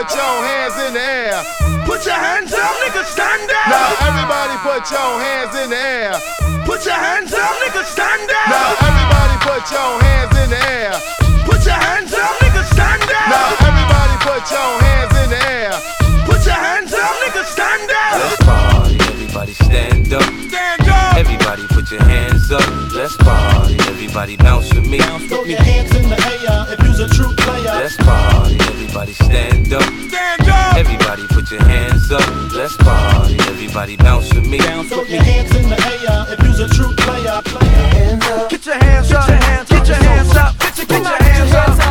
put your hands in the air. Put your hands up, nigga, stand up. Now everybody put your hands in the air. Put your hands up, nigga, stand up. Now everybody put your hands in the air. Put your hands up, nigga, stand up. Now everybody put your hands in the air. Put your hands up, nigga, stand up. Let's party, everybody stand up. Stand up. Everybody put your hands up. Let's party, everybody bounce with me. Throw your hands in the air if you's a true player. Let's party. Everybody stand up. Stand up. Everybody put your hands up. Let's party. Everybody bounce with me. Bounce your hands in the air if you're a true player. hands up! Get your hands up. Get your hands up. Get your hands up. Get your hands up.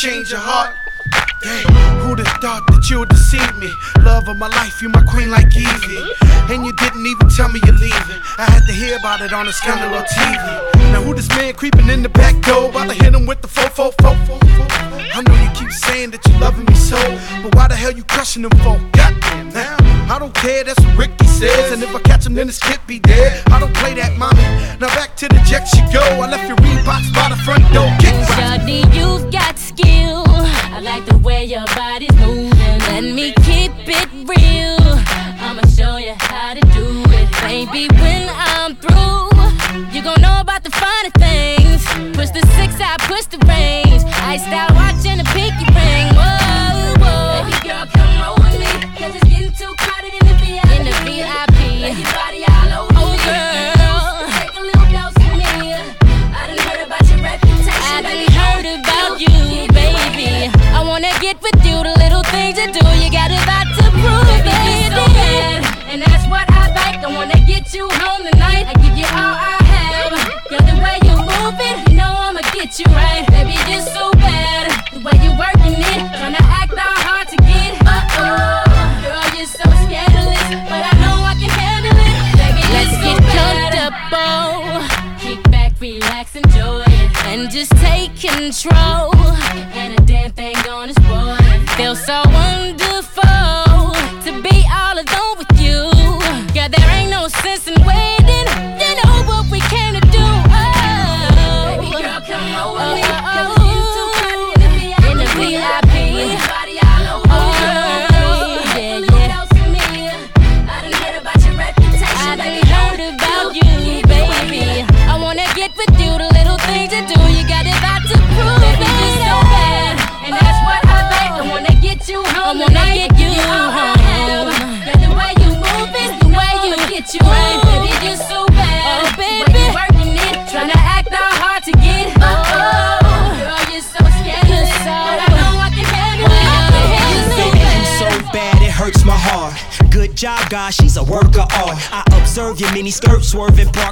change your heart. Dang, who'd have thought that you would deceive me? Love of my life, you my queen like Evie. And you didn't even tell me you're leaving. I had to hear about it on the scandal on TV. Now who this man creeping in the back door? About to hit him with the fo fo fo fo. I know you keep saying that you're loving me so, but why the hell you crushing them for? Goddamn now. I don't care, that's what Ricky says. And if I catch him, then this kid be dead. I don't play that, mommy. Now back to the jet you go. I left your Reeboks by the front door. Kick rocks.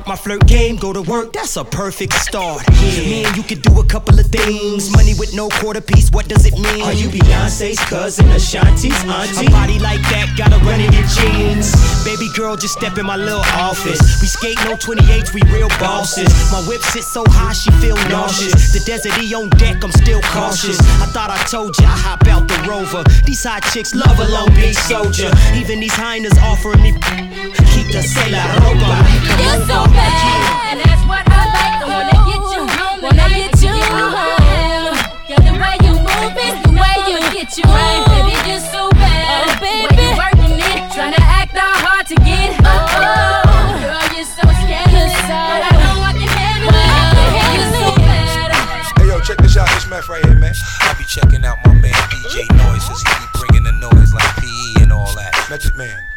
My flirt game, go to work, that's a perfect start. Me and you could do a couple of things. Money with no quarter piece, what does it mean? Are you Beyonce's cousin, Ashanti's auntie? A body like that, gotta run in your jeans. Baby girl, just step in my little office. We skate no 28s, we real bosses. My whip sits so high, she feel nauseous. The desert E on deck, I'm still cautious. I thought I told ya, I hop out the rover. These hot chicks love a Long Beach soldier. Even these hyenas offering me. Keep the sailor roba. You're so bad, and that's what I like. I wanna get you home, wanna get you home. Girl, the way you move is the way you get you home. Baby, you're so bad. Oh, baby. The you working it, tryna act all hard to get. Oh, oh. Girl, you're so scandalous, but I know I can handle it. I can handle it. You're so bad. Hey yo, check this out, this meth right here, man. I be checking out my man DJ Noise, cause he be bringing the noise like PE and all that. Method man.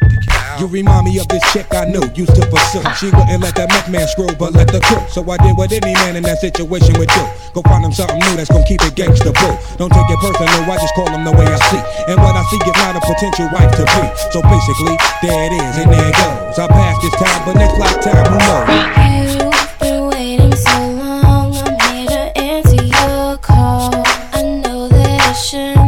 You remind me of this chick I knew, used to pursue. She wouldn't let that meth man screw, but let the cook. So I did what any man in that situation would do. Go find him something new that's gonna keep it gangsta boo. Don't take it personal, I just call him the way I see. And what I see is not a potential wife to be. So basically, there it is, and there it goes. I passed this time, but next lifetime, who knows? You've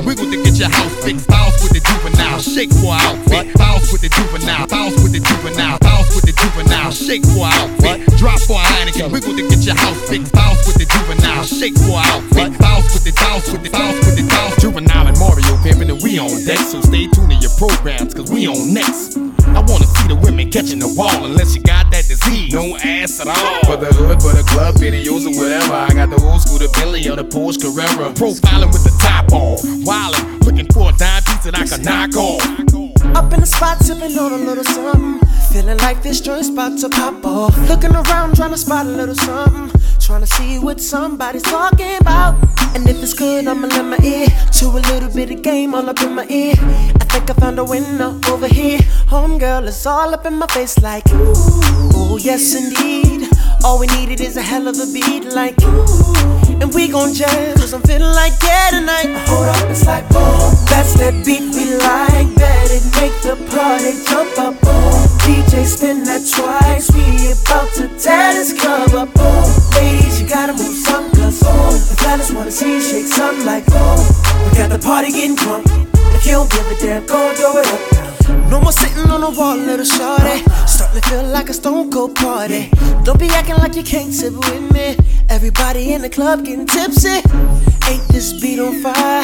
wiggle to get your house fixed. Bounce with the juvenile, shake for outfit. Bounce with the juvenile, bounce with the juvenile, bounce with the juvenile, shake for outfit. Drop for a Heineken, wiggle to get your house fixed. Bounce with the juvenile, shake for outfit. Bounce with the bounce with the bounce with the bounce. Juvenile and Mario pimping and we on deck, so stay tuned to your programs, cause we on next. I wanna see the women catching the ball unless you. For the hood, for the club, videos or whatever. I got the old school, the Billy or the Porsche Carrera. Profiling with the top off. Wildin', looking for a dime piece that I can knock off. Up in the spot, sipping on a little something. Feeling like this joint's about to pop off. Looking around, trying to spot a little something. Trying to see what somebody's talking about. And if it's good, I'ma let my ear to a little bit of game all up in my ear. I think I found a winner over here. Homegirl is all up in my face, like, ooh, yes indeed. All we needed is a hell of a beat like ooh, and we gon' jam cause I'm feeling like yeah tonight. Hold up, it's like boom, that's that beat we like. Bet it make the party jump up. Boom, DJ spin that twice. We about to tear this club up. Boom, ladies you gotta move some cause boom, the fellas wanna see you shake something like boom. We got the party getting drunk. If you don't give a damn, go throw it up. No more sitting on the wall, little shorty. Starting to feel like a stone cold party. Don't be acting like you can't sip with me. Everybody in the club getting tipsy. Ain't this beat on fire?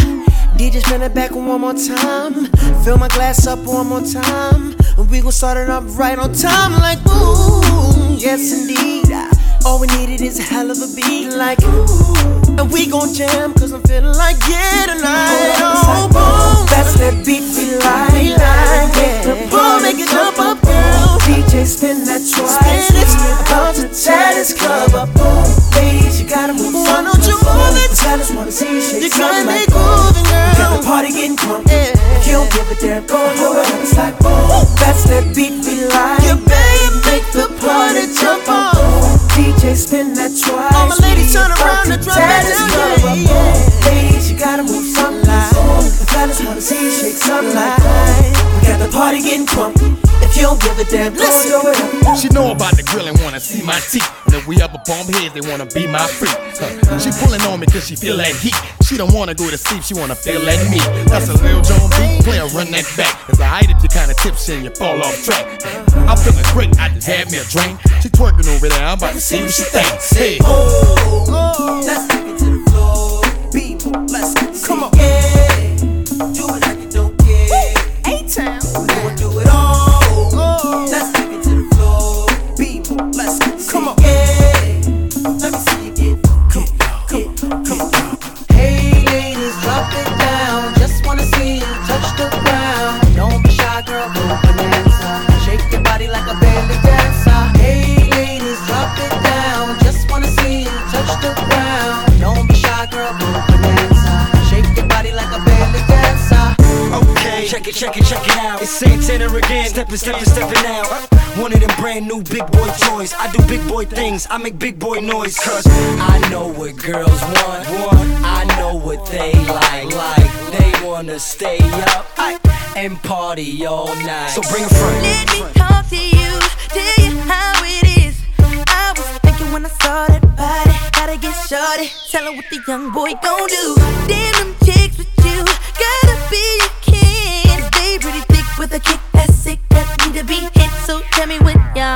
DJ spin it back one more time. Fill my glass up one more time. And we gon' start it up right on time. Like, ooh, yes indeed. All we needed is a hell of a beat. Like, ooh, and we gon' jam. Cause I'm feeling like, yeah, tonight. Oh, boom. That's that beat we like. like yeah. Boom, make it jump up, girl. DJ spin that twice. Spin it. About to tear this club up. Boom. Ladies, you gotta move. Why don't you move it? Fellas wanna see you shake You gotta be moving, girl. Got the party getting drunk. If you don't give a damn, go hold it. It's like boom. That's that beat we like. You baby, make the party jump up. Spin that twice. All my ladies turn around and drop that down, yeah, yeah. Ladies, you gotta move something fellas wanna see you shake something like. We got the party getting drunk. If you don't give a damn, go and throw it up. She know about the grill and wanna see my teeth. And if we up a bomb heads, they wanna be my freak. Huh. She pulling on me cause she feel that heat. She don't wanna go to sleep, she wanna feel that me. That's a Lil Jon beat, player run that back. It's a height that you kinda tipsy and you fall off track. I'm feeling great, I just had me a drink. She twerking over there, I'm about to see what she thinks. Hey. Oh, let's take it to the floor. People, let's come on. Yeah, check it, check it, out. It's Santana again, stepping, stepping, stepping out. One of them brand new big boy toys. I do big boy things, I make big boy noise. Cause I know what girls want, want. I know what they like, like. They wanna stay up and party all night. So bring a friend. Let me talk to you, tell you how it is. I was thinking when I saw that body, gotta get shorty. Tell her what the young boy gon' do. Damn them chicks with you, gotta be a pretty thick with a kick that's sick, that need to be hit. So tell me what y'all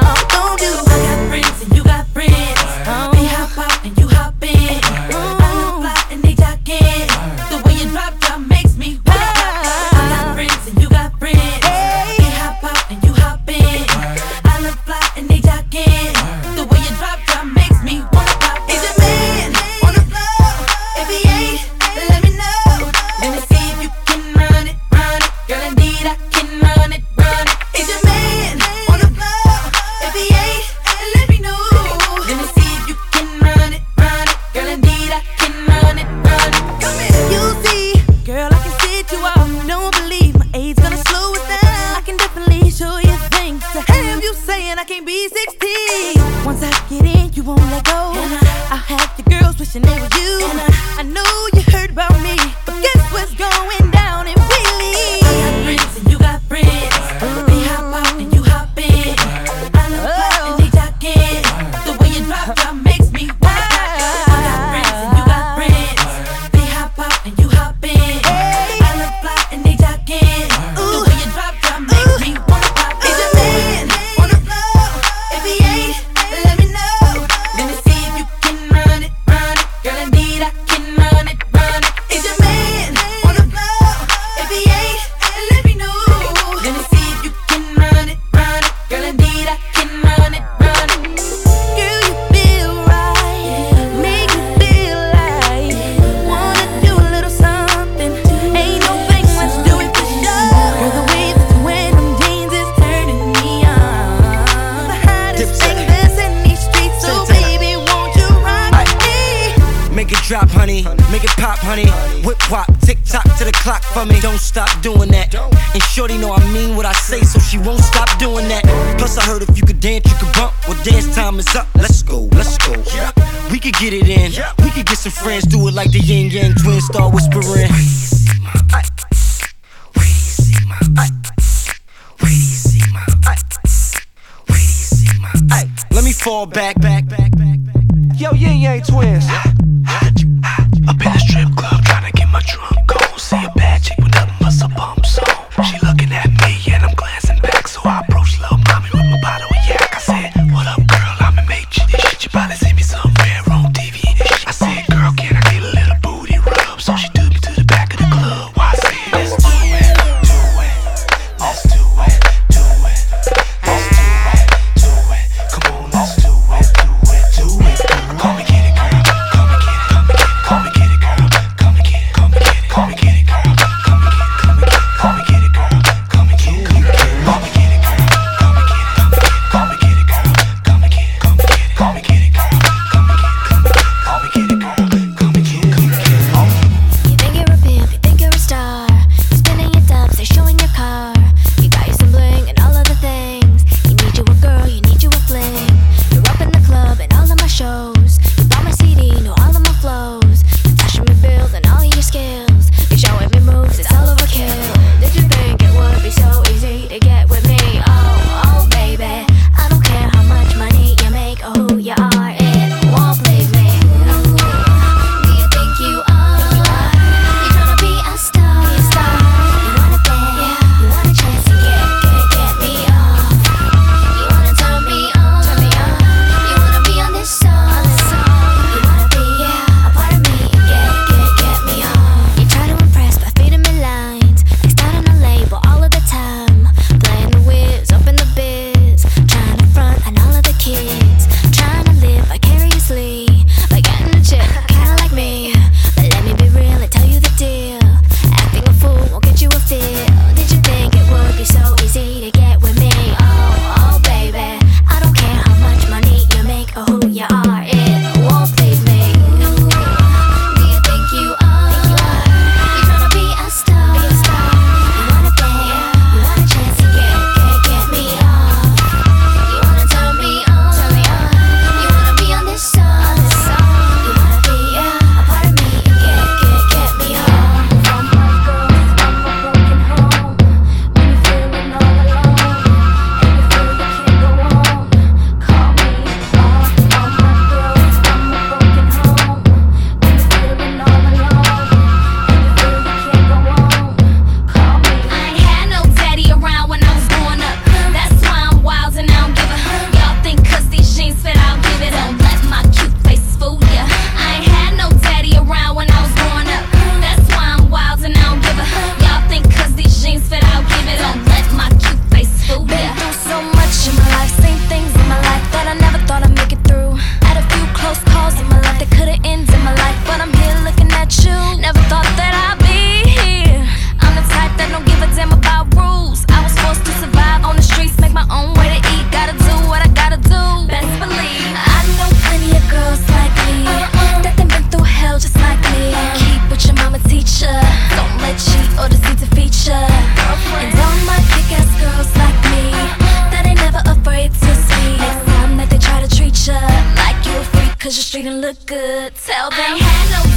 you're look good. Tell them. ain't had no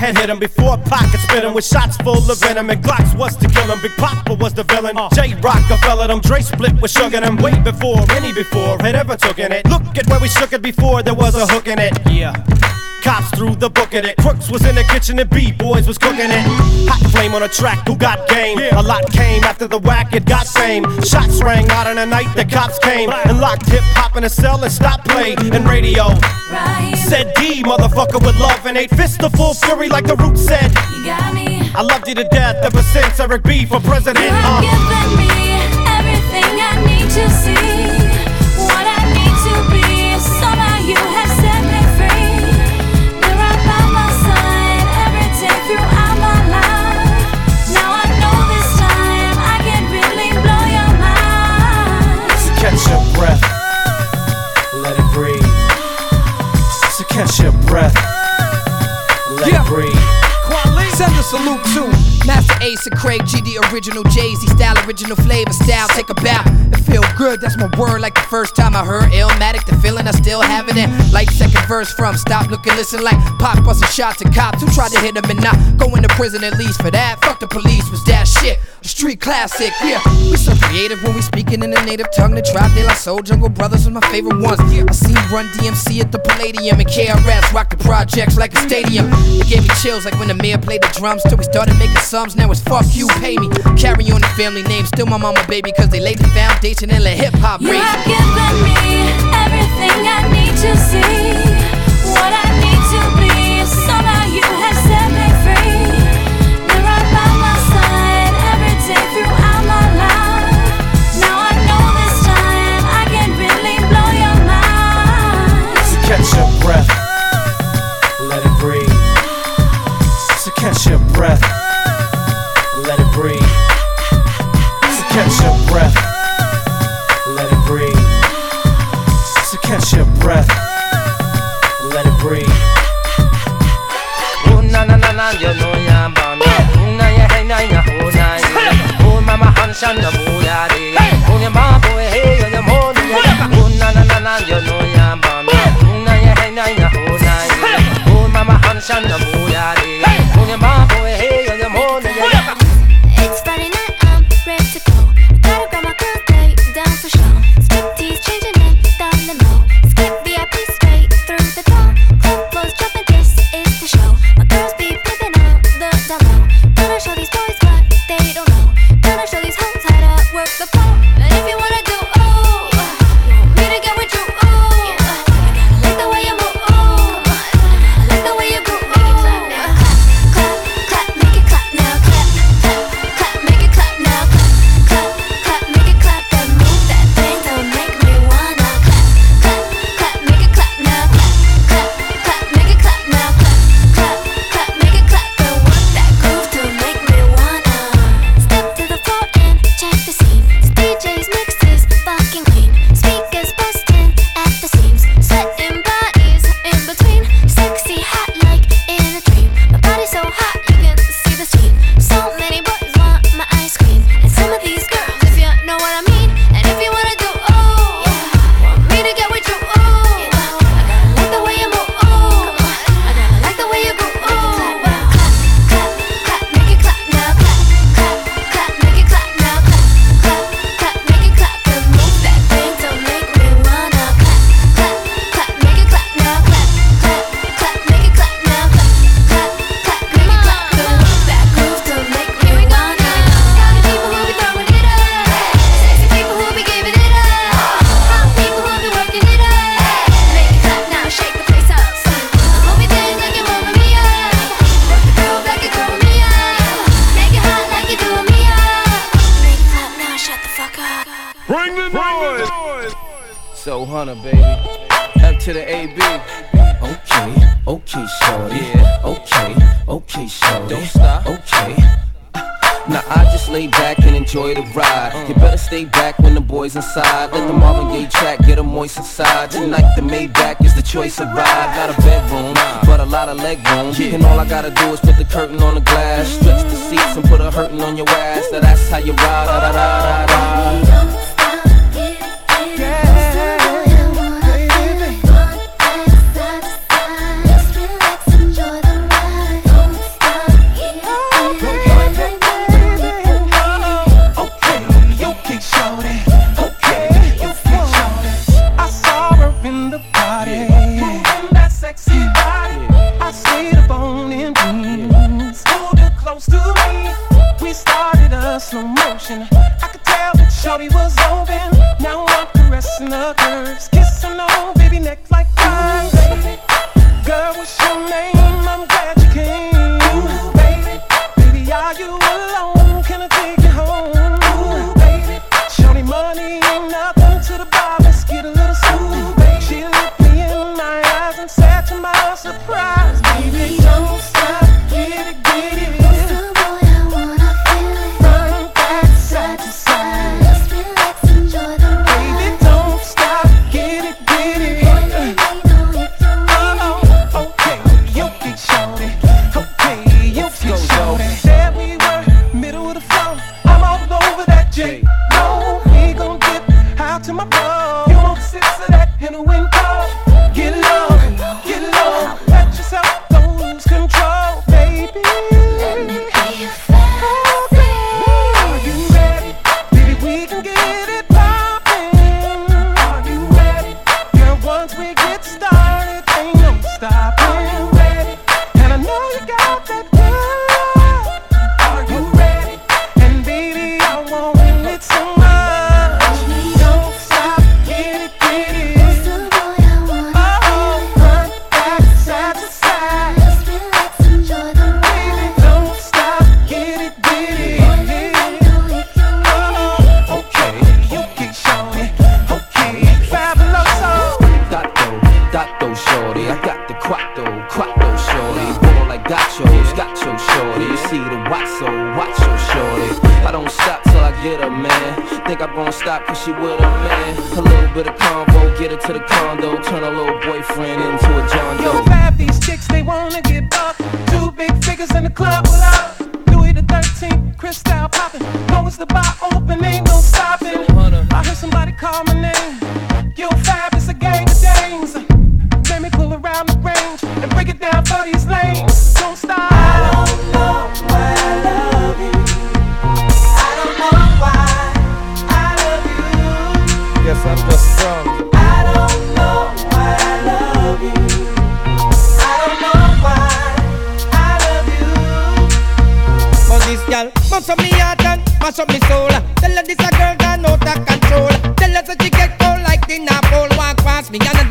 had hit him, before pockets spit him with shots full of venom and Glocks was to kill him. Big Papa was the villain. Uh. J Rockefeller, them Dre split with sugar them way before any before had ever taken it. Look at where we shook it before there was a hook in it. Yeah. Cops threw the book at it. Crooks was in the kitchen and B-boys was cooking it. Hot flame on a track, who got game? A lot came after the whack, it got fame. Shots rang out in the night, the cops came and locked hip hop in a cell and stopped play and radio. Said D, motherfucker with love and eight fists of full fury like the root said. You got me. I loved you to death ever since Eric B for president. You have Uh. given me everything I need to see, Salute to Masta Ace and Craig G, the original Jay Z style, original flavor style. Take a bow. It feel good, that's my word. Like the first time I heard Illmatic, the feeling I still have it in. Like second verse from Stop Looking, Listen, like Pac busting shots at cops who tried to hit him and not going to prison at least for that. Fuck the police, was that shit? Street classic, yeah. We so creative when we speaking in the native tongue. The tribe, De La Soul Jungle Brothers was my favorite ones. I seen Run DMC at the Palladium and KRS rock the projects like a stadium. It gave me chills like when the mayor played the drums till we started making sums. Now it's fuck you, pay me. Carry on the family name, still my mama baby, cause they laid the foundation and let hip hop You have given me everything I need to see, what I catch your breath, let it breathe. So catch your breath, let it breathe. So catch your breath, let it breathe. So catch your breath, let it breathe. Oh na na na na, yo no ya ba na. Oh na ya hey na ya oh na ya. Oh mama han shan na mu oh, ya de. Oh ya ma bo eh, hey yo ya mo. Oh na na na na, yo no mama han shan na mu ya de. Ya ma bo hey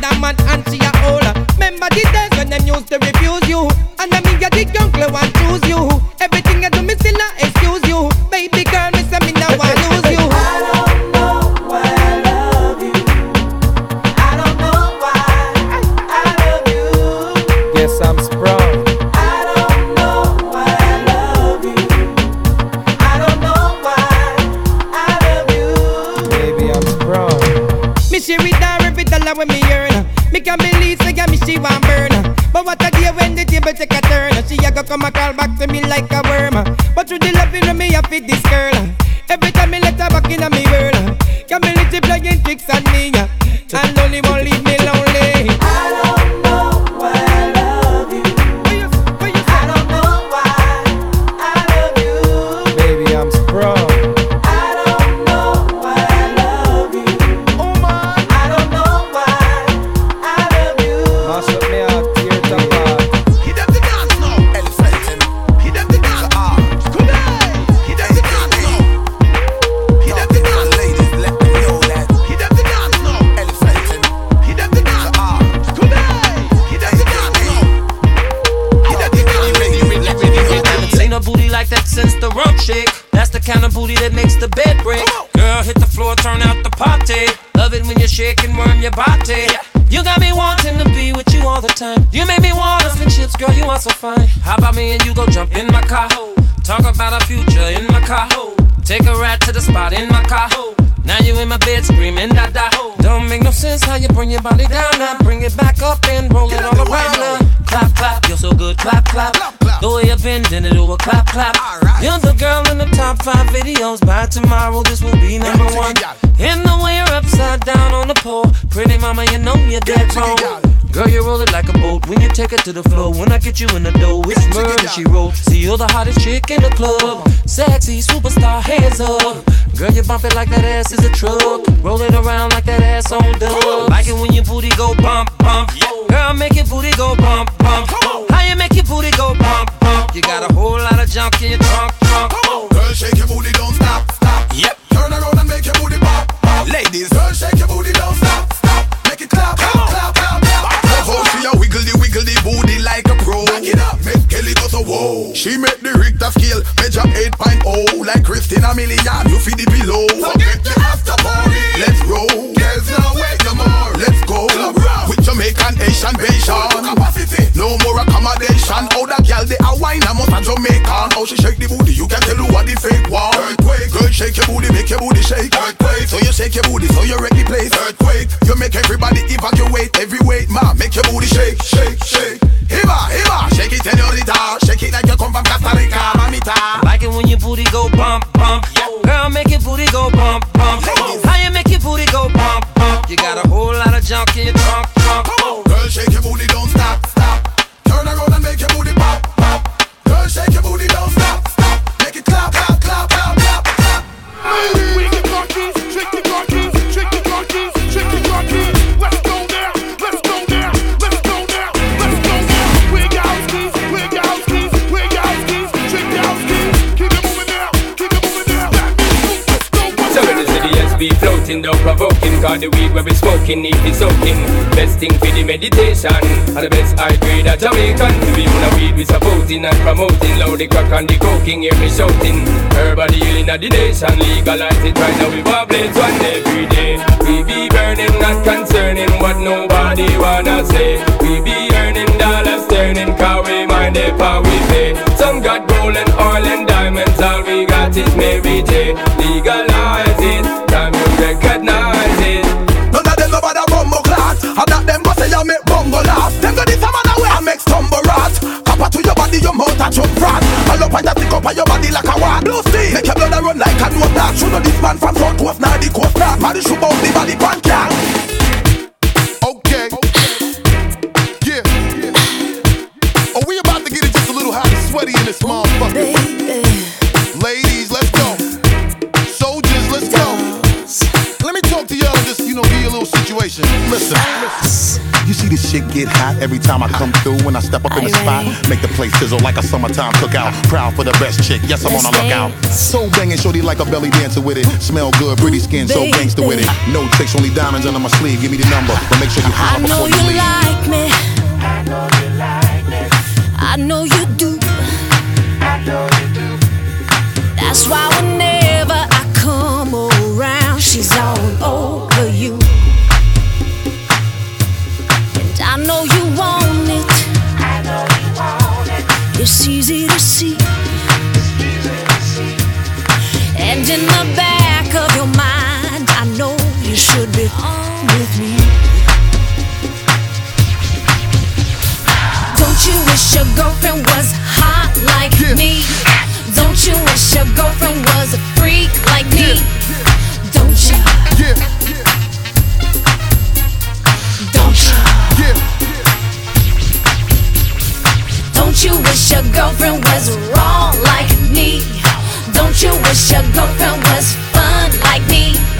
another man and she a old. Remember the days when them used to refuse you, and them me a the young want choose get you in the door. It's murder she wrote. See, you're the hottest chick in the club. Sexy superstar, hands up. Girl, you bump it like that ass is thing for the meditation. And the best high grade of Jamaican. To be on a weed we supporting and promoting. Loud the crack and the coking hear me shouting. Herbal healing of the nation. Legalize it right now we blaze one every day We be burning not concerning what nobody wanna say. We be earning dollars turning Cause we mind the power we pay. Some got gold and oil and diamonds All we got is Mary J Legalize it, time laugh. This a man away and make stumble rat. Copper to your body, your mouth a jump rat. All up and you stick up on your body like a. Blue steel, make your blood a run like a nose black. Should know this man from South Coast, now the coast black. Man, shoot out the body pan every time I ah. come through when I step up in the spot. Make the place sizzle like a summertime cookout. Ah. Proud for the best chick, yes, I'm on a lookout. So banging, shorty like a belly dancer with it. Smell good, pretty skin, so gangster with it. No tricks, only diamonds under my sleeve. Give me the number, but make sure you I holler before you leave I know you like me. I know you do. That's why whenever I come around, she's all over you. And I know you It's easy to see. And in the back of your mind, I know you should be home with me. Don't you wish your girlfriend was hot like me? Don't you wish your girlfriend was a freak like me? Don't you? Don't Don't you wish your girlfriend was wrong like me? Don't you wish your girlfriend was fun like me?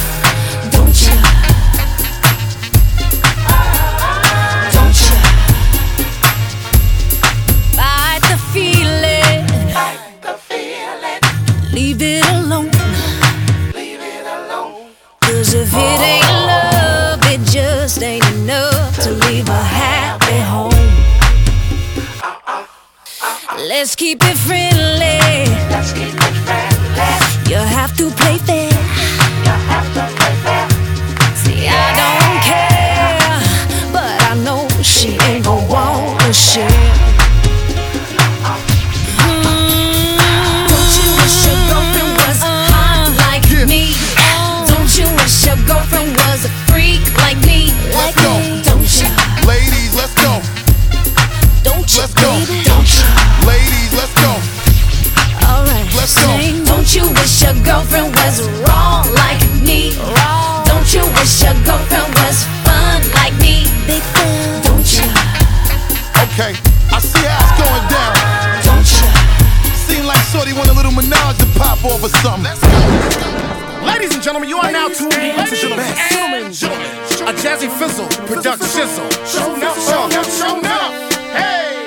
Let's keep it friendly. Let's keep it friendly. You have to play fair. You have to play fair. See, I don't care, but I know she ain't gon' wanna share. Was wrong like me? Wrong. Don't you wish your girlfriend was fun like me? Big fan. Don't you? Okay, I see how it's going down. Don't you? Seem like Shorty want a little menage to pop off or something. Ladies and gentlemen, you are now tuned into the best. A Jazzy Fizzle production shizzle. Show enough, show enough, show enough. Hey,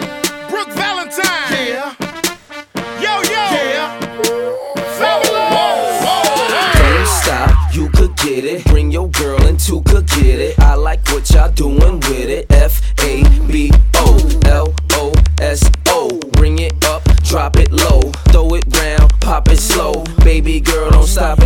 you it. Bring your girl and two could get it. I like what y'all doing with it. F A B O L O S O. Bring it up, drop it low. Throw it round, pop it slow. Baby girl, don't stop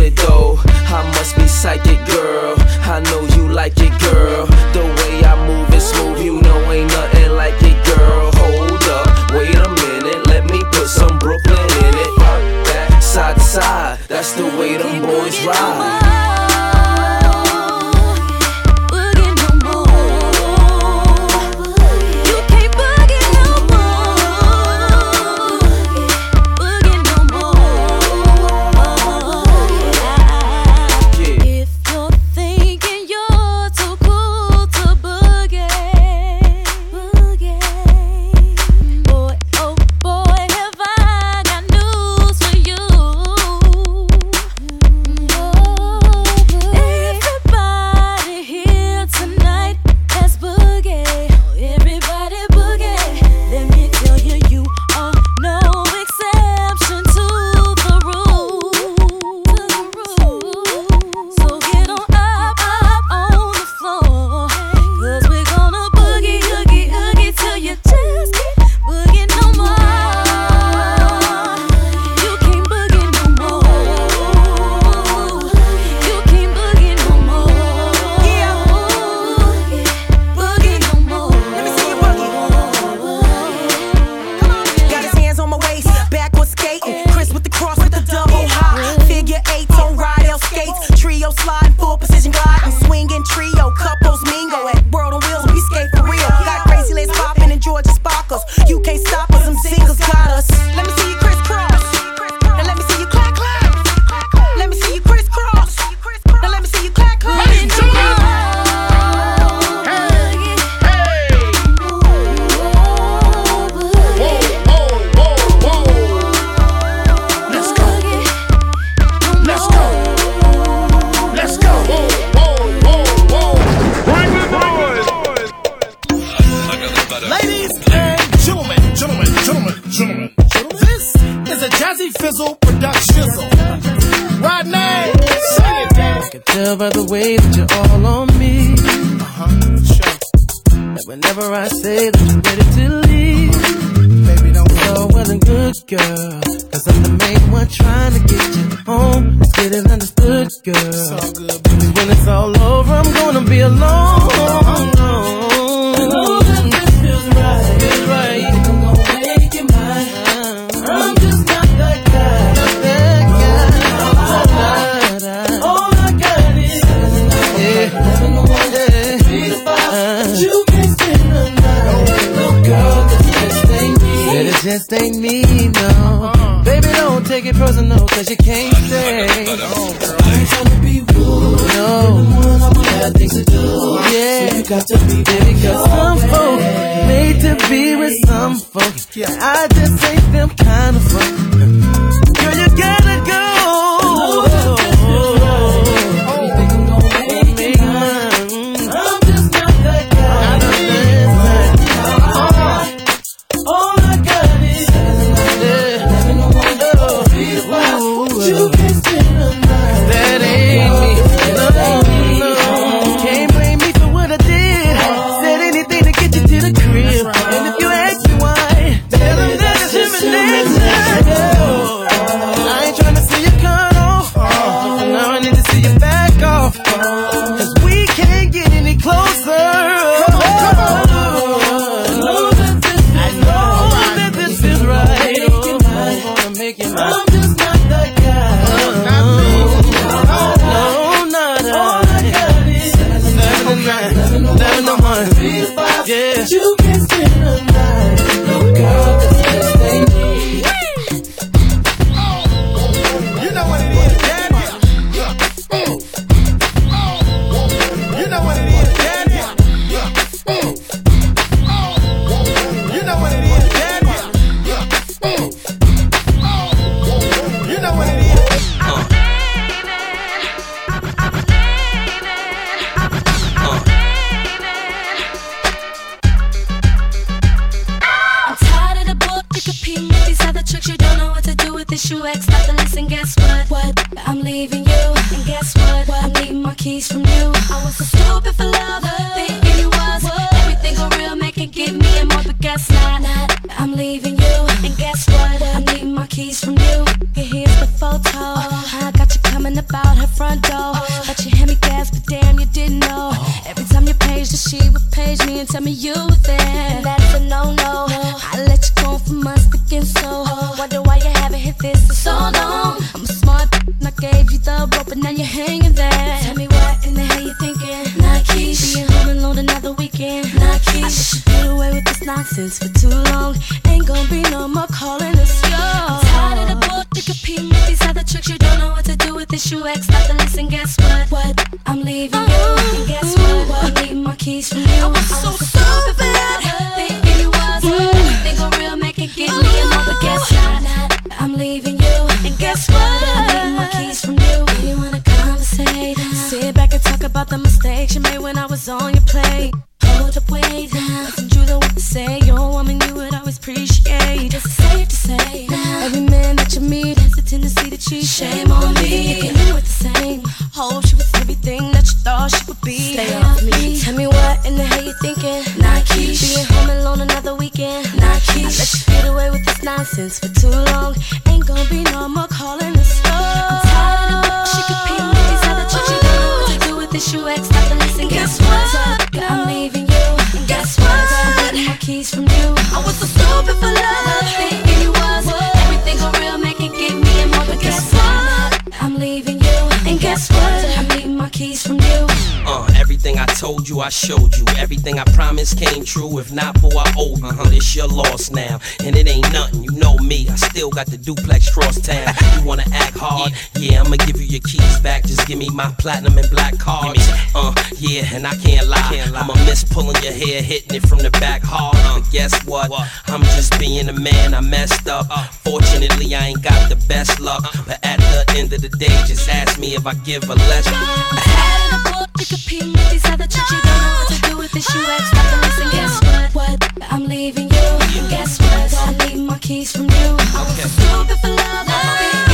this town. You wanna act hard? Yeah, I'ma give you your keys back. Just give me my platinum and black card. Uh, yeah, and I can't lie. I'ma miss pulling your hair, hitting it from the back hard. But guess what? I'm just being a man. I messed up. Fortunately, I ain't got the best luck. But at the end of the day, just ask me if I give a lesson. Pick a peek, these other chicks, you don't know what to do with this. You act like a listen. Guess what? What? I'm leaving you. Guess what? I need my keys from you. I was okay. stupid for love.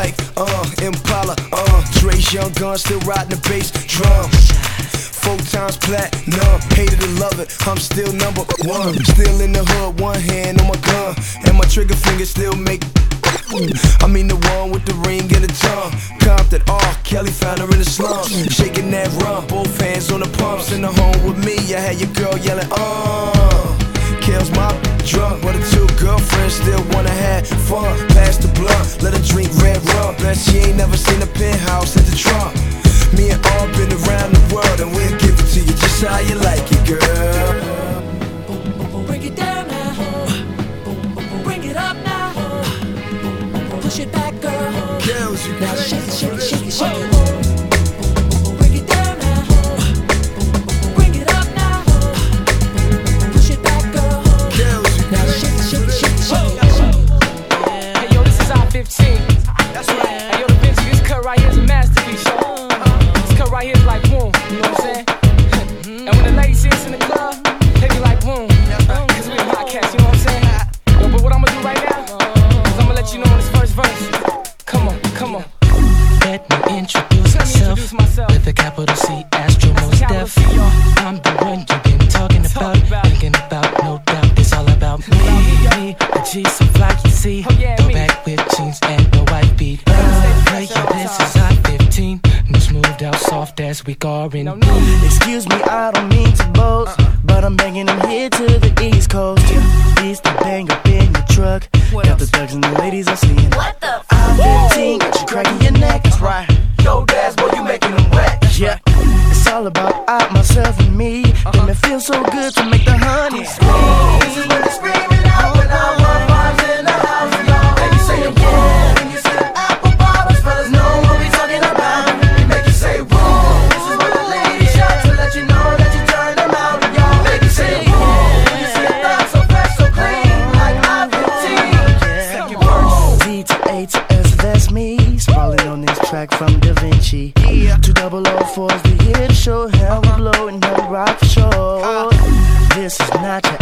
like uh Impala, uh Dre Young Gun still riding the bass drum. Four times platinum, hated to love it. I'm still number one. Still in the hood, one hand on my gun, and my trigger finger still make. I mean the one with the ring and the tongue. Compton, all Kelly found her in the slums, shaking that rum. both hands on the pumps. In the home with me, I had your girl yelling, uh kills my drunk. But the two girlfriends still wanna have fun. Pass the blunt, let her drink red rum. Bet she ain't never seen a penthouse at the trunk. Me and all been around the world, and we'll give it to you just how you like it, girl. Break it down now. Bring it up now. Push it back, girl. Now shake it, shake it, shake it, shake it.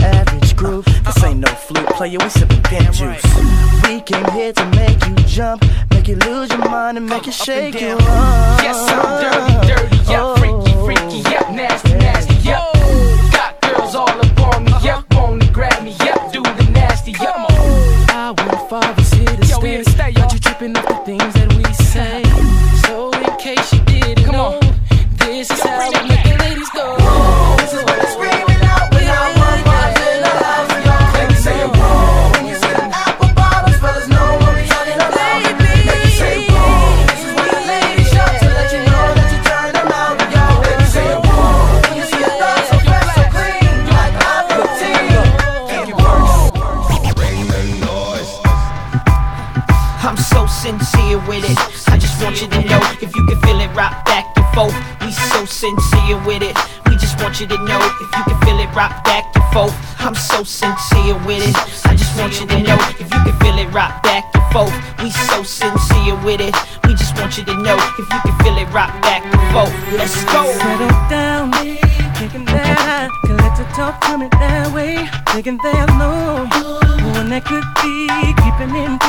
average groove. This ain't no flute player, we sippin' pimp juice. We came here to make you jump, make you lose your mind and make you shake your arms. Yes, I'm dirty, dirty, yeah, freaky, freaky, yeah, nasty, nasty, yeah. sincere with it. We just want you to know if you can feel it, rock back and forth. I'm so sincere with it. I just want you to know if you can feel it, rock back and forth. We so sincere with it. We just want you to know if you can feel it, rock back and forth. Let's go. Settle down, kicking that high, collected talk coming that way, thinking there's no one that could be keeping in.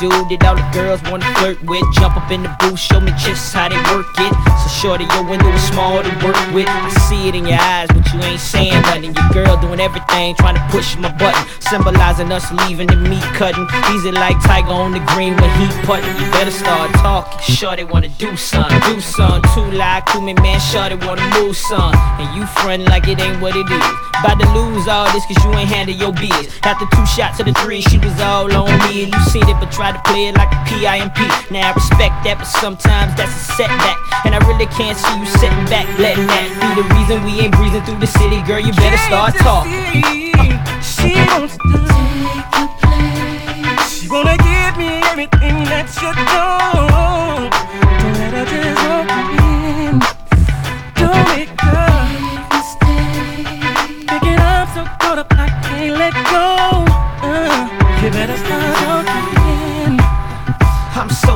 Dude that all the girls wanna flirt with. Jump up in the booth, show me just how they work it. Shorty, your window is small to work with. I see it in your eyes, but you ain't saying nothing. Your girl doing everything, trying to push my button, symbolizing us leaving the meat cutting. Easy like Tiger on the green when he putting. You better start talking. Shorty wanna do something, do something. Too like to me, man. Shorty wanna move some, and you frontin' like it ain't what it is. About to lose all this cause you ain't handle your biz. After two shots of the three, she was all on me. And you seen it, but tried to play it like a PIMP. Now I respect that, but sometimes that's a setback. And I really can't see you sitting back, letting that be the reason we ain't breezing through the city. Girl, you better start talking. She wants to take your place. She wanna give me everything that you don't. Don't let her just walk in. Don't make her mistake. Picking up so caught up, I can't let go. Uh, you better start walking. I'm so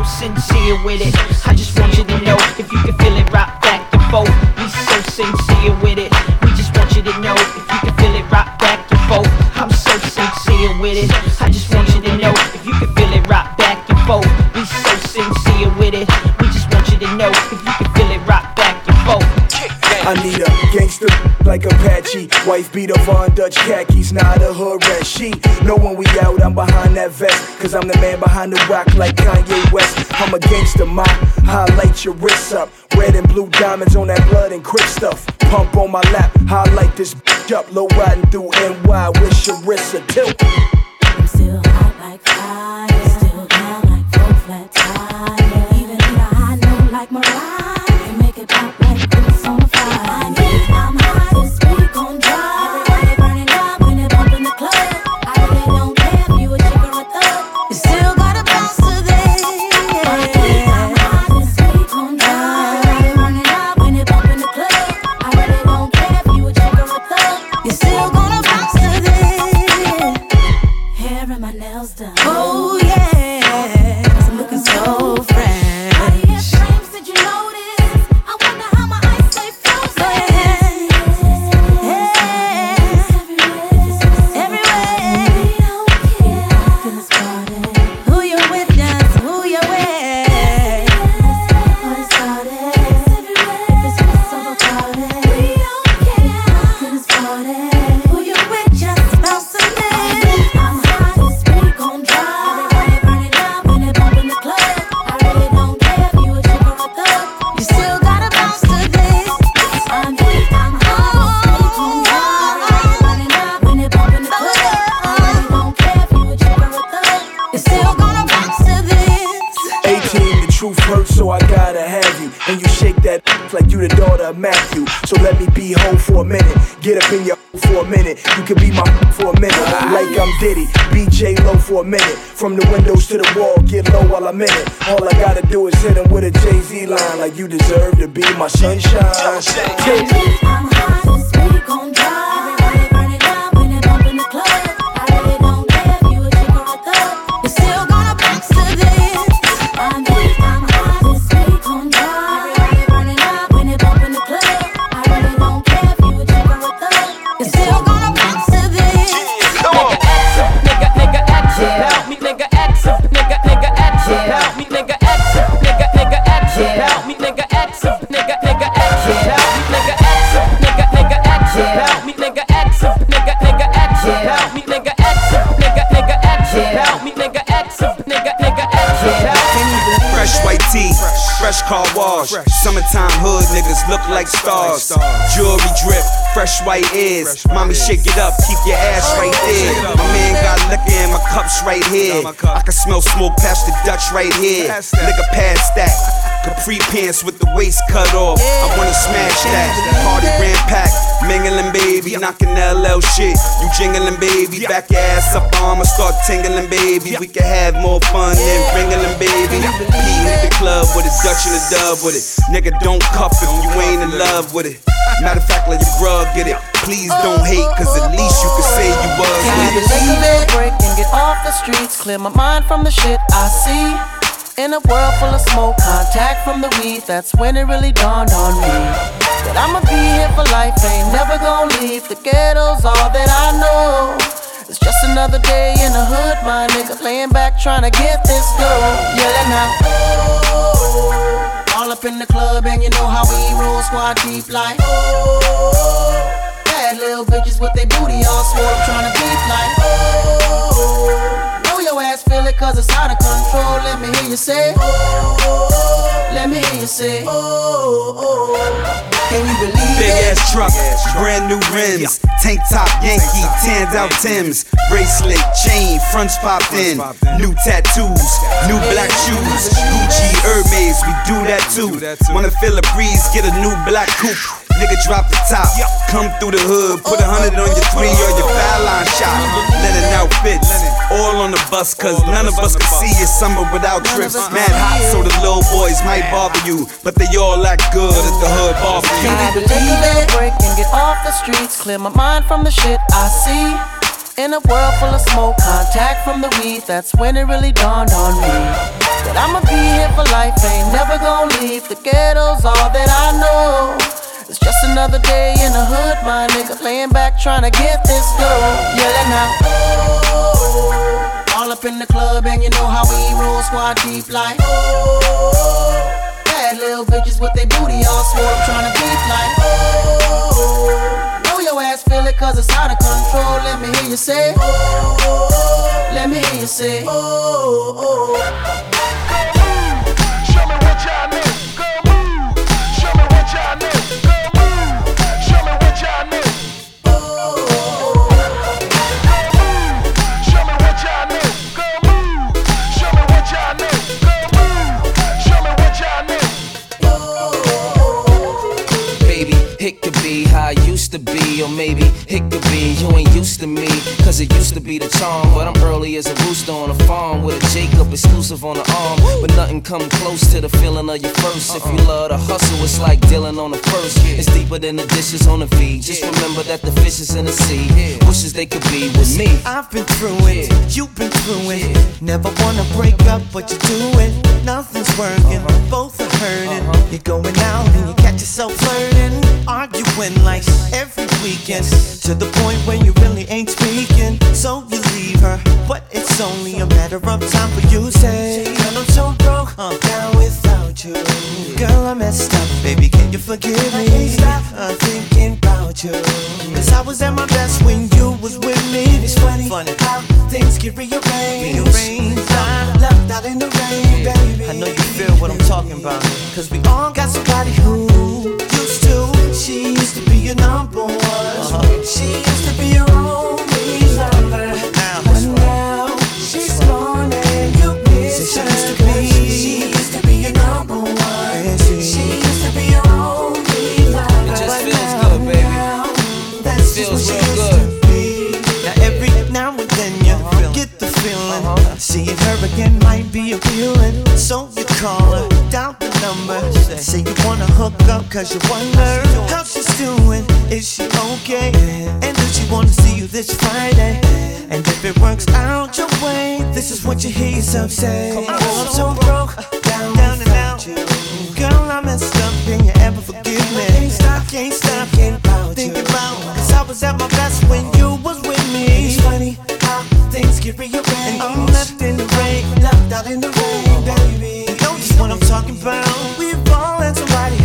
sincere with it. I just want you to know if you can feel it rock back and forth. We so sincere with it. We just want you to know if you can feel it right back and forth. I'm so sincere with it. I just want you to know if you can feel it right back and forth. We so sincere with it. We just want you to know if you can feel it right back and forth. I need a gangster like Apache. Wife beat up on Dutch khakis, not a hood red. She know when we out, I'm behind that vest. Cause I'm the man behind the rock like Kanye West. I'm a gangster, ma. Highlight your wrists up. Red and blue diamonds on that blood and crip stuff. Pump on my lap, highlight this bitch up. Low riding through NY with Sharissa tilt. I'm still hot like fire, still down like four flat tire. Even in a high note like Mariah, cups right here. I can smell smoke past the Dutch right here. Nigga past that. Capri pants with the waist cut off. I wanna smash that. Party grand pack, mingling baby, knocking LL shit. You jingling baby, back your ass up, I'ma start tingling baby. We can have more fun than ringling baby. P hit the club with a Dutch and a dub with it. Nigga, don't cuff if you ain't in love with it. Matter of fact, let your bruh get it. Please don't hate, cause at least you can say you was Can you it. a break and get off the streets? Clear my mind from the shit I see. In a world full of smoke, contact from the weed, that's when it really dawned on me. That I'ma be here for life, ain't never gonna leave. The ghetto's all that I know. It's just another day in the hood, my nigga. Laying back trying to get this dough. Yelling out, oh. All up in the club, and you know how we roll, squad deep like, oh. Bad little bitches with their booty all swole, trying to beat like, oh. Know your ass feel it cause it's out of control. Let me hear you say, oh. Let me hear you say, oh. oh can you believe Big ass truck, brand new rims, tank top Yankee, tanned out Tims, bracelet, chain, fronts popped in, new tattoos, new black shoes, Gucci, Hermes, we do that too. Wanna feel a breeze, get a new black coupe. Nigga drop the top, come through the hood, put a hundred on your three or your foul line shot. Linen outfits, all on the bus, cause none of us can see your summer without trips. Mad hot, so the little boys might bother you, but they all act good at the hood barbecue. Can you take a little break and get off the streets? Clear my mind from the shit I see. In a world full of smoke, contact from the weed, that's when it really dawned on me. That I'ma be here for life, ain't never gonna leave. The ghetto's all that I know. It's just another day in the hood, my nigga. Laying back trying to get this dough. Yelling out, oh. All up in the club, and you know how we roll, squad deep like, oh. Bad little bitches with their booty all swole, trying to beat like, oh. Know your ass feel it cause it's out of control. Let me hear you say, oh. Let me hear you say, oh. Show on the arm. But nothing come close to the feeling of your first. If you love to hustle, it's like dealing on the first. It's deeper than the dishes on the V. Just remember that the fish is in the sea. Wishes they could be with me. I've been through it, you've been through it. Never wanna break up, but you do it. Nothing's working, both are hurting. You're going out and you catch yourself flirting, arguing like every weekend. To the point where you really ain't speaking. So you leave her, but it's only a matter of time for you say, Girl, I'm so broke, I'm down without you. Girl, I messed up, baby, can you forgive me? Stop uh, thinking about you. Cause I was at my best when you was with me. It's funny, how things get rearranged. rearranged. I'm left out in the rain, baby. I know you feel what I'm talking about. Cause we all got somebody who used to. She used to be your number one. Uh-huh. She used to be your only lover. Seeing her again might be appealing So you call her, down the number. Say you wanna hook up cause you wonder How she's doing, is she okay? And does she wanna see you this Friday? And if it works out your way This is what you hear yourself say Girl, I'm so broke, down, down and out. Girl, I messed up, can you ever forgive me? Can't stop, can't stop, can't about Think about Cause I was at my best when get rearranged And I'm left in the rain, left out in the rain, baby. You know just what I'm talking about. We've all had somebody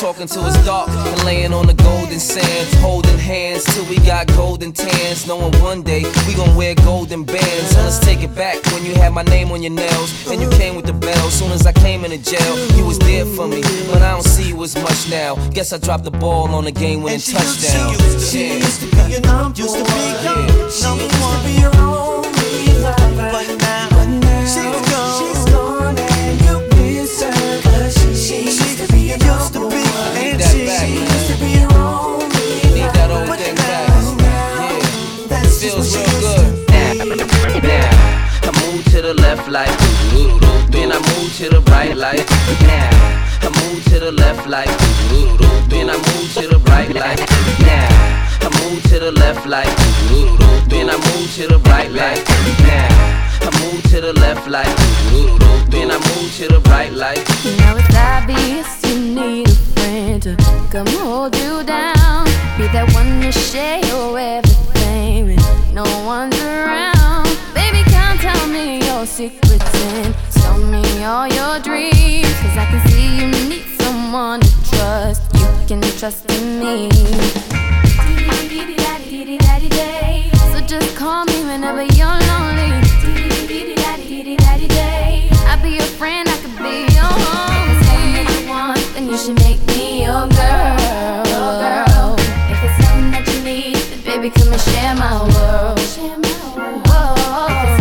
talking till it's dark. And laying on the golden sands. Holding hands till we got golden tans. Knowing one day we gon' wear golden bands. So let's take it back when you had my name on your nails. And you came with the bell. Soon as I came into jail, you was there for me. But I don't see you as much now. Guess I dropped the ball on the game winning touchdown. She used to be your number used to be your number one. Be your only lover, the left like. Then I move to the right now. I move to the left like. Then I move to the right like now. I move to the left like. Then I move to the right like now. I move to the left like. Then I move to the right like Now it's obvious you need a friend to come hold you down. Be that one to share your everything when no one's around. Tell me your secrets and tell me all your dreams. Cause I can see you need someone to trust. You can trust in me. So just call me whenever you're lonely. I'll be your friend, I could be your homie. If you want, then you should make me your girl. If it's something that you need, then baby, come and share my world. Whoa. If it's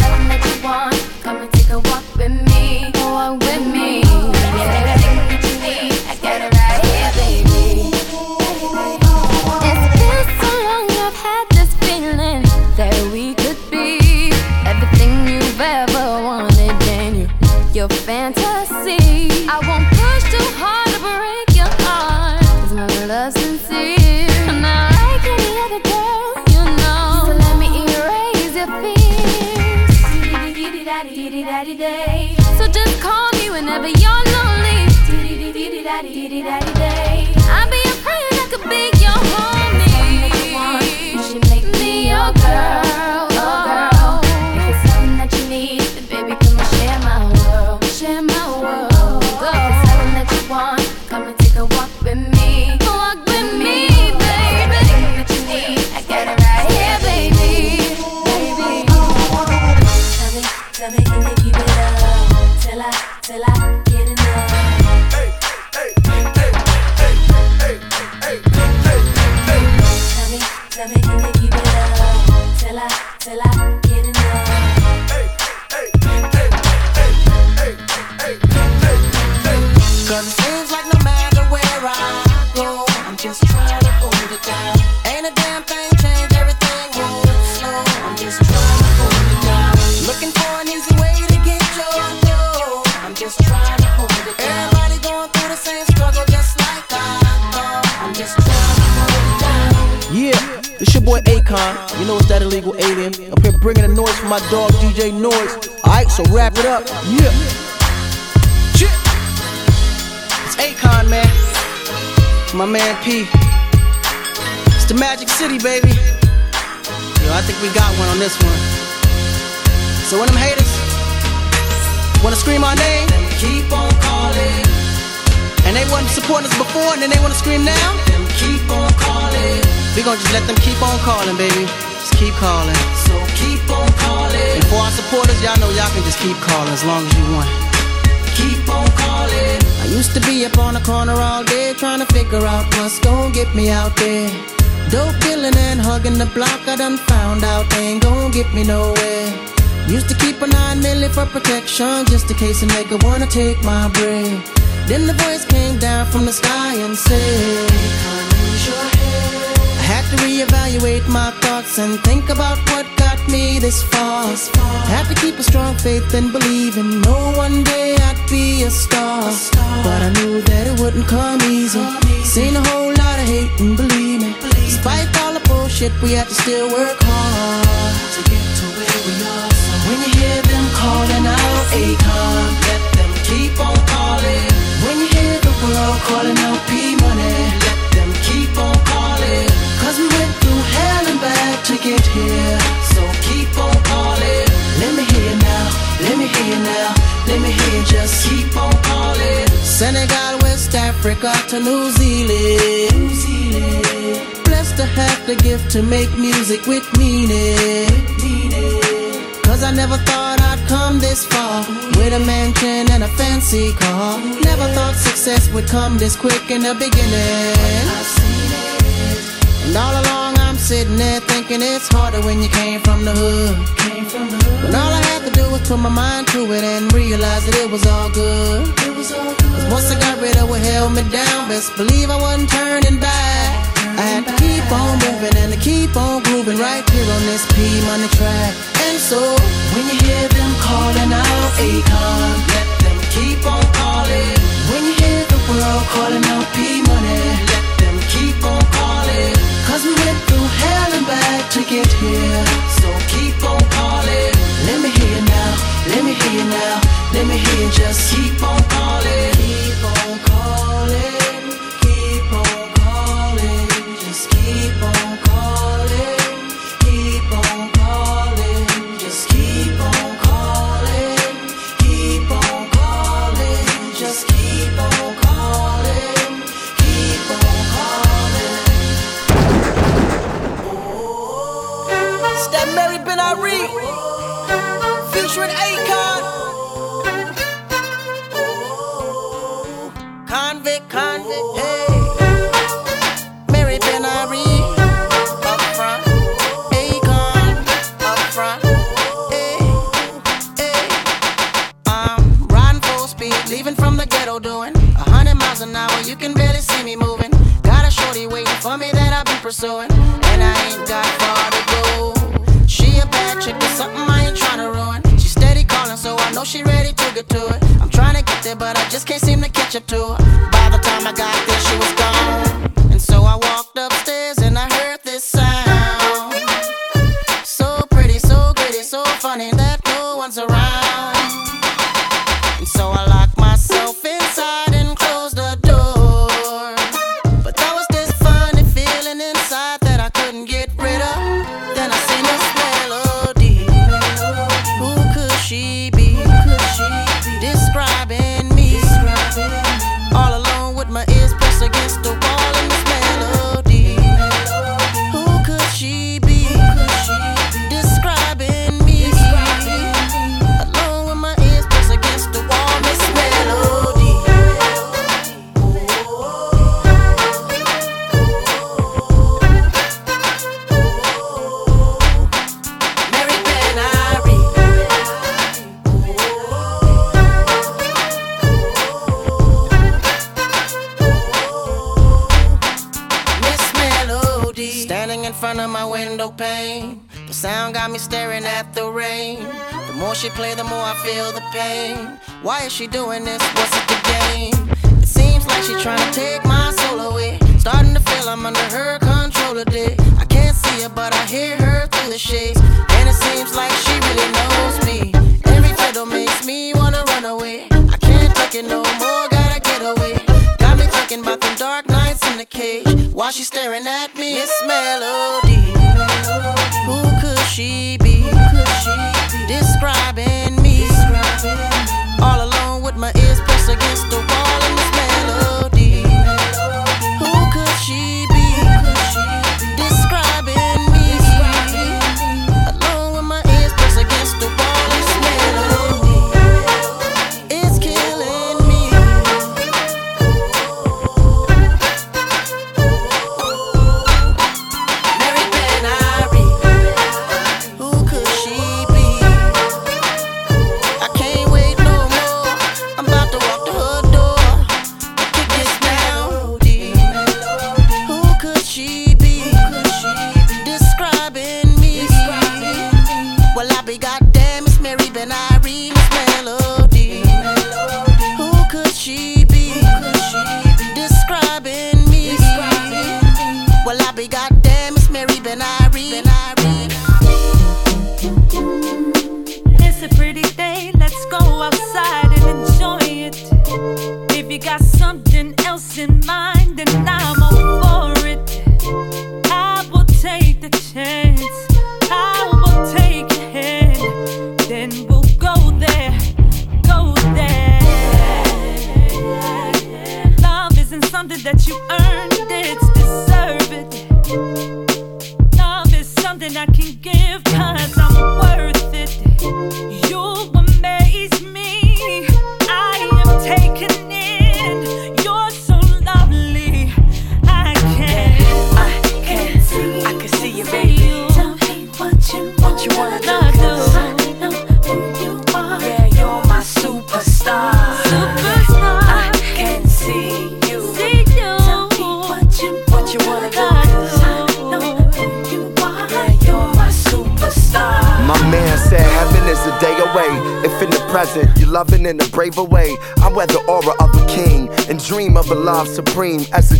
So just call me whenever you're lonely. I'll be your friend, I could be your homie. You should make me your girl. My dog DJ Noise. Alright, so wrap it up. Yeah. Shit. It's Akon, man. My man P. It's the Magic City, baby. Yo, I think we got one on this one. So when them haters wanna scream our name, keep on calling. And they wasn't supporting us before, and then they wanna scream now. Them keep on calling. We gonna just let them keep on calling, baby. Keep calling. So keep on calling. And for our supporters, y'all know y'all can just keep calling as long as you want. Keep on calling. I used to be up on the corner all day trying to figure out what's gonna get me out there. Dope dealing and hugging the block, I done found out they ain't gonna get me nowhere. Used to keep a nine milli for protection just in case a nigga wanna take my bread. Then the voice came down from the sky and said, "Use your head." I had to reevaluate my thoughts and think about what got me this far. Have to keep a strong faith and believe in know one day I'd be a star. But I knew that it wouldn't come easy. Seen a whole lot of hate and believe me. Despite all the bullshit, we had to still work hard to get to where we are. So when you hear them calling out Akon, let them keep on calling. When you hear the world calling out P Money, to get here. So keep on calling. Let me hear now, let me hear now, let me hear just keep on calling. Senegal, West West Africa to New Zealand. New Zealand. Blessed to have the gift to make music with meaning. Cause I never thought I'd come this far with a mansion and a fancy car. Never thought success would come this quick in the beginning. And all along I'm sitting there thinking it's harder when you came from the hood. When all I had to do was put my mind to it and realize that it was all good. Cause once I got rid of what held me down, best believe I wasn't turning back. I had to keep on moving and to keep on grooving right here on this P Money track. And so when you hear them calling out Akon, let them keep on calling. When you hear the world calling out P Money, let keep on calling. Cause we went through hell and back to get here. So keep on calling. Let me hear you now. Let me hear you now. Let me hear you just keep on calling. Keep on calling. Pursuing, and I ain't got far to go. She a bad chick, but something I ain't trying to ruin. She steady calling, so I know she ready to get to it. I'm trying to get there, but I just can't seem to catch up to her. By the time I got there, she was gone, and so I walked upstairs and I heard this sound. So pretty, so gritty, so funny that she play, the more I feel the pain. Why is she doing this? What's it the game? It seems like she trying to take my soul away. Starting to feel I'm under her control today. I can't see her, but I hear her through the shades. And it seems like she really knows me. Every fiddle makes me wanna run away. I can't take it no more, gotta get away. Got me thinking about them dark nights in the cage. While she's staring at me, Miss Melody. Who could she be? Describing me. All alone with my ears pressed against the wall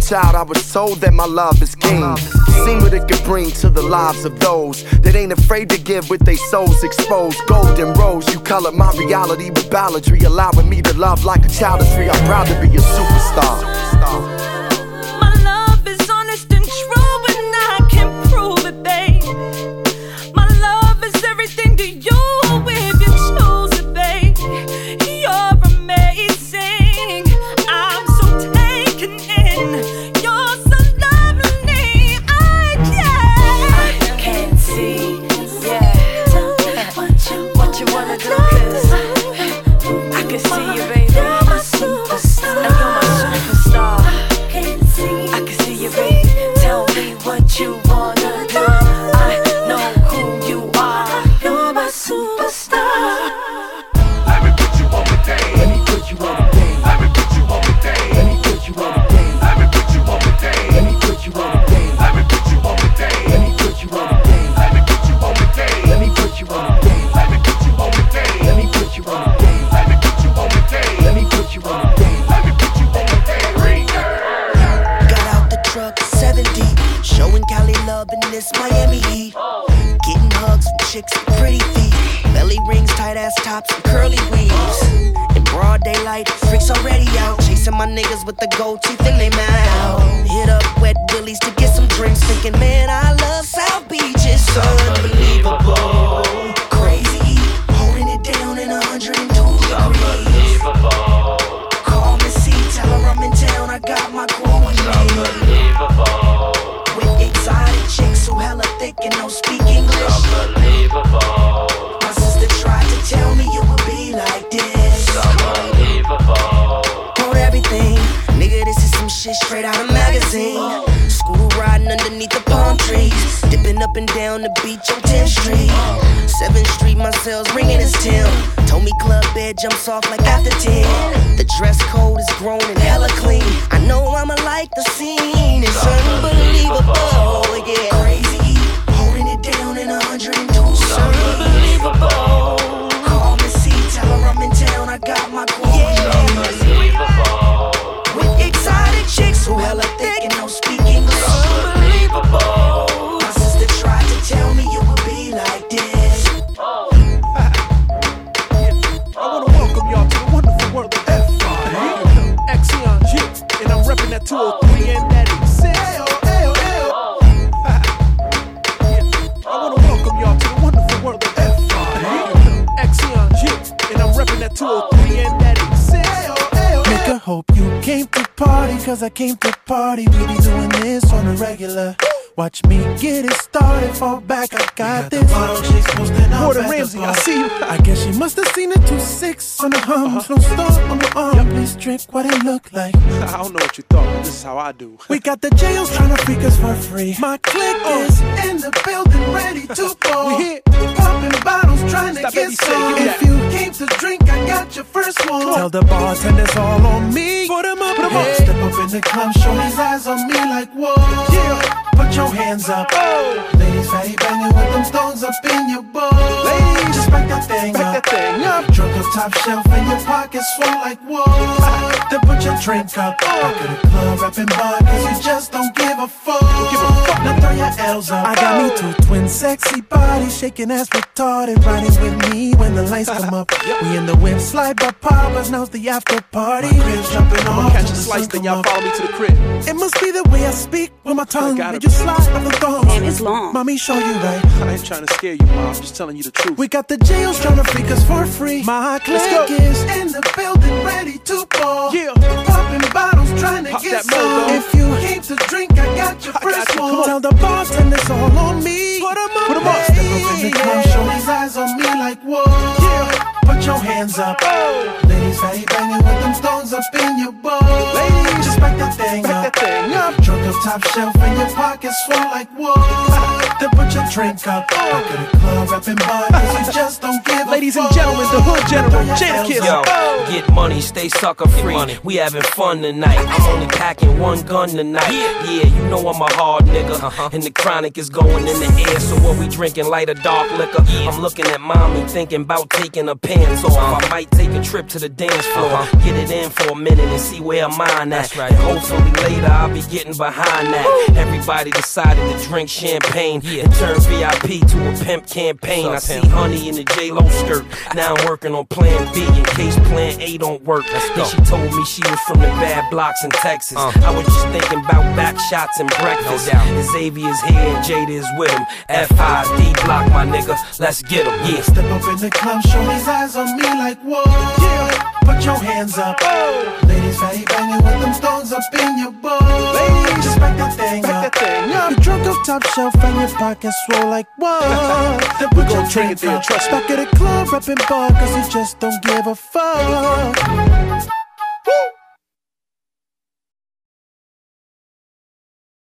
child, I was told that my love is king. Seen what it could bring to the lives of those that ain't afraid to give with their souls exposed. Golden rose, you color my reality with balladry, allowing me to love like a child of three. I'm proud to be a superstar. Jumps off like cause I came to party. We be doing this on a regular. Watch me get it started, fall back, I got this. Gordon Ramsay, I see you. I guess she must have seen it 2-6 on the hums. No star on my arm, please trick what it look like. I don't know what you thought, but this is how I do. We got the jails trying to freak us for free. My clique uh-huh. is in the building, ready to ball. We here. Popping bottles, trying to Stop get baby, some. you If you to drink, I got your first one. Tell the bartenders all on me. Put them up, put 'em up. Step up in the club, show these eyes on me like whoa. Yeah. Put your hands up. Oh. Ladies, fatty banging with them stones up in your bowl. Ladies, just back that thing Back up. that thing up. Drunk up top shelf and your pockets full like whoa. then put your drink up. Oh. Back of the club, rapping bar, cause you just don't give a fuck. Give a fuck. Now throw your L's up. I got me two twin sexy bodies shaking ass retarded, riding with me when the lights come up. We in the whip slide by Papa's, now's the after party. Cribs jumping I'ma off. catch a the slice, then come y'all up. follow me to the crib. It must be the way I speak with my tongue. got Did you slide up the thong? Man, it's long. Mommy, show you right. I ain't trying to scare you, mom. I'm just telling you the truth. We got the jails trying to freak us for free. My Let's go. clique is in the building, ready to ball. Yeah. Popping bottles, trying to Pop get that mojo. some. If you came to drink, I got your I first got you. One. on. Tell the bartender it's all on me. Put 'em up, Put 'em up. Step up in the club, show his eyes on me like whoa. Yeah. Put your hands up. Ladies, fatty banging with them stones up in your bowl. Ladies, just back that thing back up. that thing up. Drunk up top shelf and your pockets full like whoa. then put your drink up. Back of the club, rapping bars, you just don't give a Ladies and fuck. gentlemen, the hood general, Throw your Jadakiss. Yo, get money, stay sucker free. We having fun tonight. I'm only packing one gun tonight. Yeah, yeah you know I'm a hard nigga. Uh-huh. And the chronic is going in the air. So what we drinking light or dark liquor? I'm looking at mommy, thinking about taking her pants off. Uh-huh. I might take a trip to the dance floor. Get it in for a minute and see where mine at. That's right. And hopefully later I'll be getting behind that. Everybody decided to drink champagne and turn VIP to a pimp campaign. I see honey in the J-Lo skirt. Now I'm working on plan B in case plan A don't work. Then she told me she was from the bad blocks in Texas. I was just thinking about back shots and breakfast. Xavier's here and Jada is with him. F-I-D block, my nigga. Let's get him. Yeah. Step up in the club, show his eyes on me like whoa. Yeah. Put your hands up. Oh. Ladies, fatty banging with them stones up in your bowl. Ladies, just back that thing Back up. that thing up. You're drunk off top shelf and your pockets swole like what? then put gon' your drink it there, up. trust. Back at the club, rapping bar, cause you just don't give a fuck.